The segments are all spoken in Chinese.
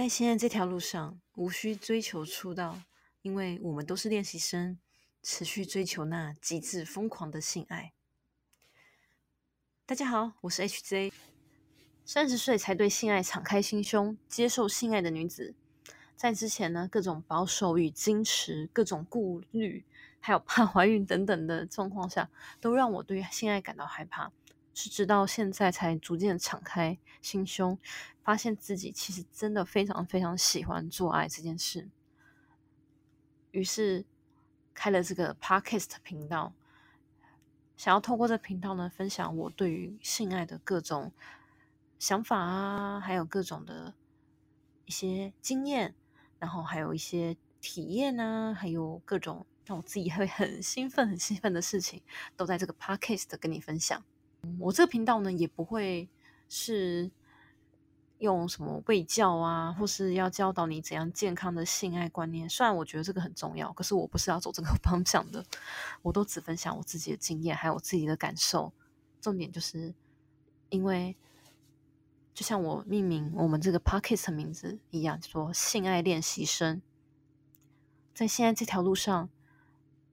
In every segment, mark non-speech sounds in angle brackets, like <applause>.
在现在这条路上，无需追求出道，因为我们都是练习生，持续追求那极致疯狂的性爱。大家好，我是 HJ，三十岁才对性爱敞开心胸，接受性爱的女子。在之前呢，各种保守与矜持，各种顾虑，还有怕怀孕等等的状况下，都让我对性爱感到害怕。是直到现在才逐渐敞开心胸，发现自己其实真的非常非常喜欢做爱这件事。于是开了这个 podcast 频道，想要透过这频道呢，分享我对于性爱的各种想法啊，还有各种的一些经验，然后还有一些体验啊，还有各种让我自己会很兴奋、很兴奋的事情，都在这个 podcast 跟你分享。我这个频道呢，也不会是用什么喂教啊，或是要教导你怎样健康的性爱观念。虽然我觉得这个很重要，可是我不是要走这个 <laughs> 方向的。我都只分享我自己的经验，还有我自己的感受。重点就是，因为就像我命名我们这个 podcast 名字一样，说性爱练习生，在现在这条路上，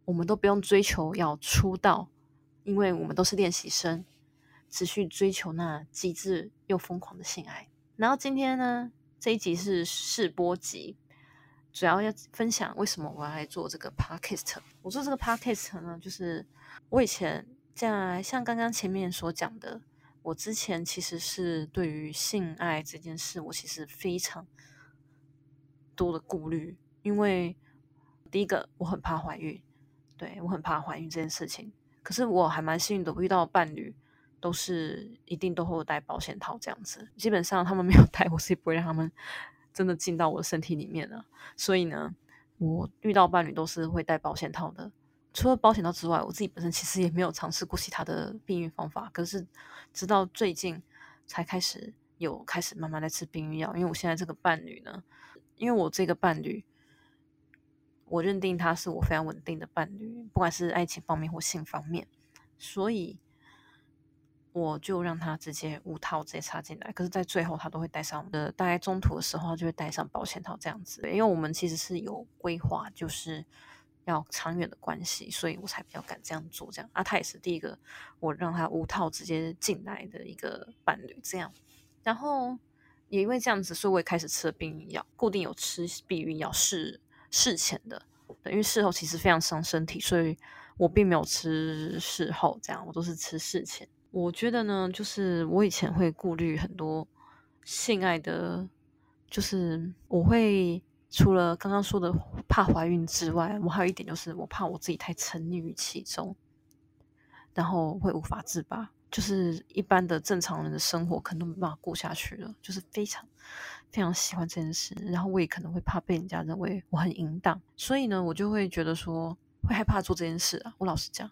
我们都不用追求要出道，因为我们都是练习生。持续追求那极致又疯狂的性爱。然后今天呢，这一集是试播集，主要要分享为什么我要来做这个 podcast。我做这个 podcast 呢，就是我以前在像刚刚前面所讲的，我之前其实是对于性爱这件事，我其实非常多的顾虑，因为第一个我很怕怀孕，对我很怕怀孕这件事情。可是我还蛮幸运的，遇到伴侣。都是一定都会带保险套这样子，基本上他们没有带，<laughs> 我是不会让他们真的进到我的身体里面的。所以呢，我遇到伴侣都是会带保险套的。除了保险套之外，我自己本身其实也没有尝试过其他的避孕方法。可是直到最近才开始有开始慢慢在吃避孕药，因为我现在这个伴侣呢，因为我这个伴侣，我认定他是我非常稳定的伴侣，不管是爱情方面或性方面，所以。我就让他直接五套直接插进来，可是，在最后他都会带上的，大概中途的时候就会带上保险套这样子。因为我们其实是有规划，就是要长远的关系，所以我才比较敢这样做。这样啊，他也是第一个我让他五套直接进来的一个伴侣。这样，然后也因为这样子，所以我也开始吃避孕药，固定有吃避孕药事事前的，对，因为事后其实非常伤身体，所以我并没有吃事后，这样我都是吃事前。我觉得呢，就是我以前会顾虑很多性爱的，就是我会除了刚刚说的怕怀孕之外，我还有一点就是我怕我自己太沉溺于其中，然后会无法自拔，就是一般的正常人的生活可能都没办法过下去了，就是非常非常喜欢这件事，然后我也可能会怕被人家认为我很淫荡，所以呢，我就会觉得说会害怕做这件事啊，我老实讲。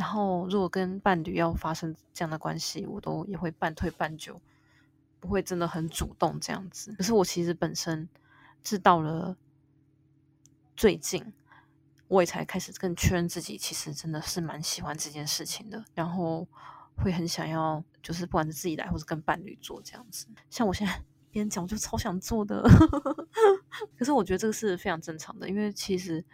然后，如果跟伴侣要发生这样的关系，我都也会半推半就，不会真的很主动这样子。可是我其实本身是到了最近，我也才开始更确认自己，其实真的是蛮喜欢这件事情的。然后会很想要，就是不管是自己来或者跟伴侣做这样子。像我现在边讲，就超想做的。<laughs> 可是我觉得这个是非常正常的，因为其实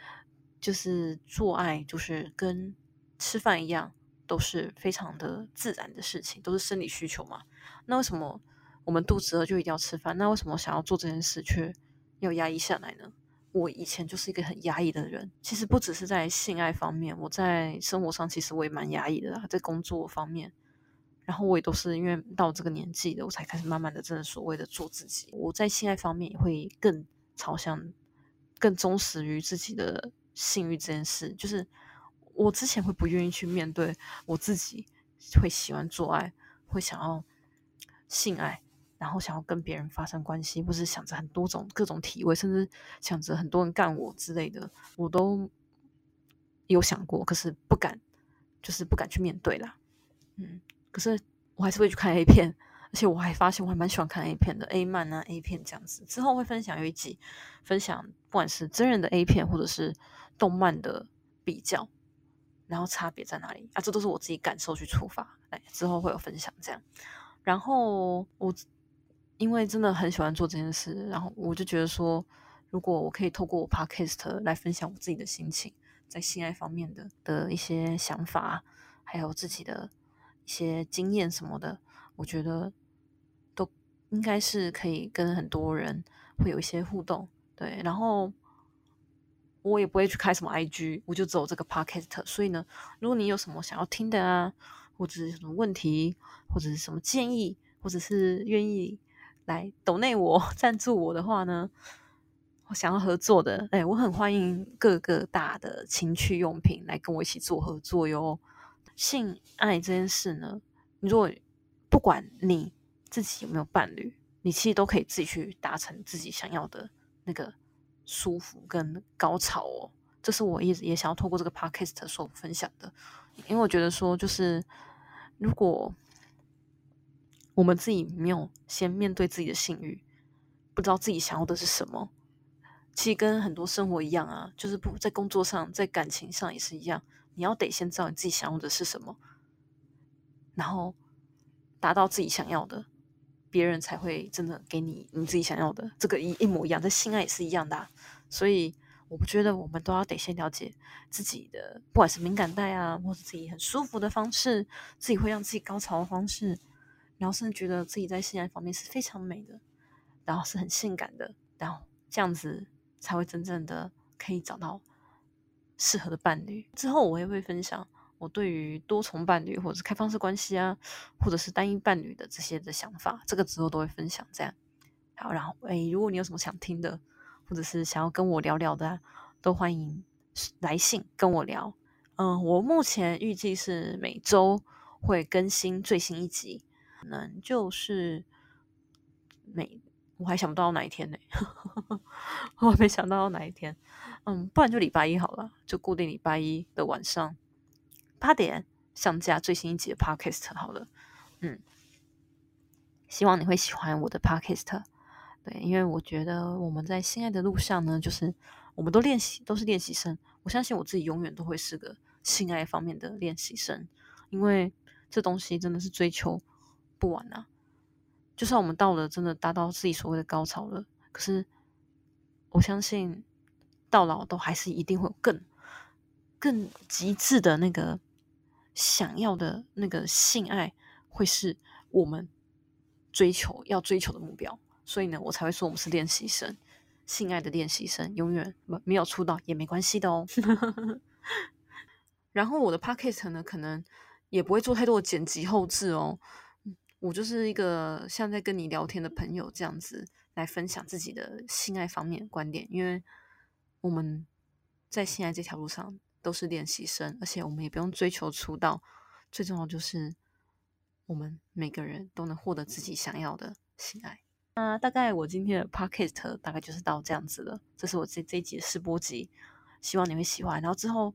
就是做爱，就是跟吃饭一样都是非常的自然的事情，都是生理需求嘛。那为什么我们肚子饿就一定要吃饭？那为什么想要做这件事却要压抑下来呢？我以前就是一个很压抑的人，其实不只是在性爱方面，我在生活上其实我也蛮压抑的，在工作方面，然后我也都是因为到这个年纪了，我才开始慢慢的真的所谓的做自己。我在性爱方面也会更朝向更忠实于自己的性欲这件事，就是。我之前会不愿意去面对我自己，会喜欢做爱，会想要性爱，然后想要跟别人发生关系，或是想着很多种各种体位，甚至想着很多人干我之类的，我都有想过，可是不敢，就是不敢去面对啦。嗯，可是我还是会去看 A 片，而且我还发现我还蛮喜欢看 A 片的，A 漫啊 A 片这样子。之后会分享有一集，分享不管是真人的 A 片或者是动漫的比较。然后差别在哪里啊？这都是我自己感受去出发，哎，之后会有分享这样。然后我因为真的很喜欢做这件事，然后我就觉得说，如果我可以透过我 podcast 来分享我自己的心情，在性爱方面的的一些想法，还有自己的一些经验什么的，我觉得都应该是可以跟很多人会有一些互动。对，然后我也不会去开什么 IG，我就走这个 podcast。所以呢，如果你有什么想要听的啊，或者是什么问题，或者是什么建议，或者是愿意。来抖内我 <laughs> 赞助我的话呢，我想要合作的，哎，我很欢迎各个大的情趣用品来跟我一起做合作哟。性爱这件事呢，你如果不管你自己有没有伴侣，你其实都可以自己去达成自己想要的那个舒服跟高潮哦。这是我一直也想要透过这个 podcast 所分享的，因为我觉得说，就是如果。我们自己没有先面对自己的性欲，不知道自己想要的是什么。其实跟很多生活一样啊，就是不在工作上，在感情上也是一样。你要得先知道你自己想要的是什么，然后达到自己想要的，别人才会真的给你你自己想要的。这个一一模一样，在性爱也是一样的。所以，我不觉得我们都要得先了解自己的，不管是敏感带啊，或者自己很舒服的方式，自己会让自己高潮的方式。然后甚至觉得自己在性爱方面是非常美的，然后是很性感的，然后这样子才会真正的可以找到适合的伴侣。之后我也会分享我对于多重伴侣或者是开放式关系啊，或者是单一伴侣的这些的想法，这个之后都会分享。这样好，然后诶，如果你有什么想听的，或者是想要跟我聊聊的，都欢迎来信跟我聊。嗯，我目前预计是每周会更新最新一集。可能就是每我还想不到哪一天呢，<laughs> 我没想到哪一天。嗯，不然就礼拜一好了，就固定礼拜一的晚上八点上架最新一集的 Podcast 好了。嗯，希望你会喜欢我的 Podcast。对，因为我觉得我们在性爱的路上呢，就是我们都练习，都是练习生。我相信我自己永远都会是个性爱方面的练习生，因为这东西真的是追求。不完啊！就算我们到了真的达到自己所谓的高潮了，可是我相信到老都还是一定会有更更极致的那个想要的那个性爱，会是我们追求要追求的目标。所以呢，我才会说我们是练习生，性爱的练习生，永远没没有出道也没关系的哦。<laughs> 然后我的 podcast 呢，可能也不会做太多的剪辑后置哦。我就是一个像在跟你聊天的朋友这样子来分享自己的性爱方面观点，因为我们在性爱这条路上都是练习生，而且我们也不用追求出道，最重要就是我们每个人都能获得自己想要的性爱。那大概我今天的 podcast 大概就是到这样子了，这是我这这一集的试播集，希望你会喜欢。然后之后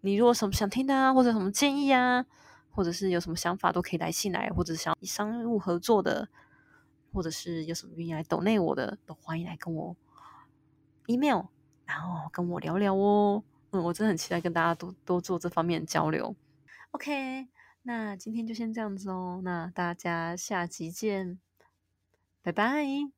你如果什么想听的啊，或者什么建议啊。或者是有什么想法都可以来信来，或者想商务合作的，或者是有什么愿意来抖内我的，都欢迎来跟我 email，然后跟我聊聊哦。嗯，我真的很期待跟大家多多做这方面交流。OK，那今天就先这样子哦，那大家下集见，拜拜。